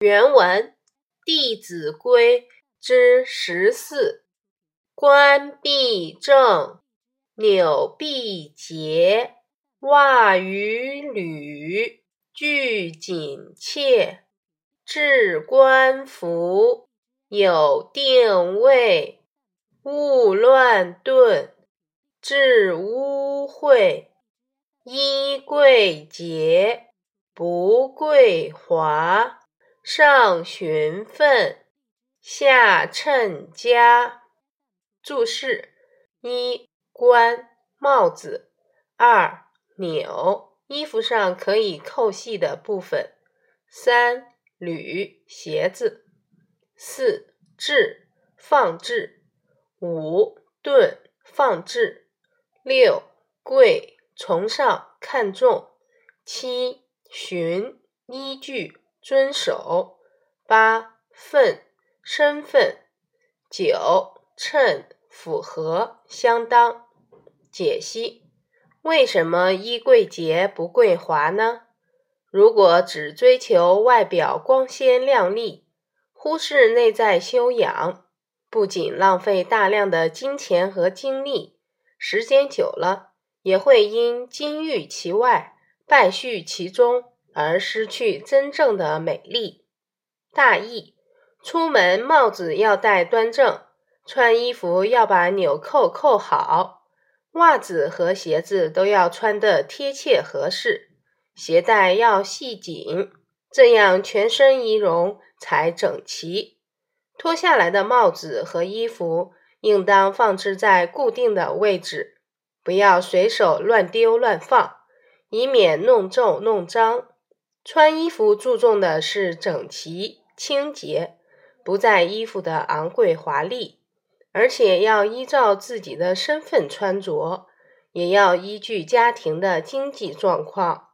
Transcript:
原文《弟子规》之十四：冠必正，纽必结，袜与履俱紧切。置冠服，有定位，勿乱顿。致污秽，衣贵洁，不贵华。上循分，下称家。注释：一、冠帽子；二、纽衣服上可以扣系的部分；三、履鞋子；四、置放置；五、顿放置；六、贵崇尚看重；七、寻依据。遵守八份身份九称符合相当解析为什么衣贵洁不贵华呢？如果只追求外表光鲜亮丽，忽视内在修养，不仅浪费大量的金钱和精力，时间久了也会因金玉其外，败絮其中。而失去真正的美丽。大意：出门帽子要戴端正，穿衣服要把纽扣扣好，袜子和鞋子都要穿得贴切合适，鞋带要系紧，这样全身仪容才整齐。脱下来的帽子和衣服应当放置在固定的位置，不要随手乱丢乱放，以免弄皱弄脏。穿衣服注重的是整齐清洁，不在衣服的昂贵华丽，而且要依照自己的身份穿着，也要依据家庭的经济状况。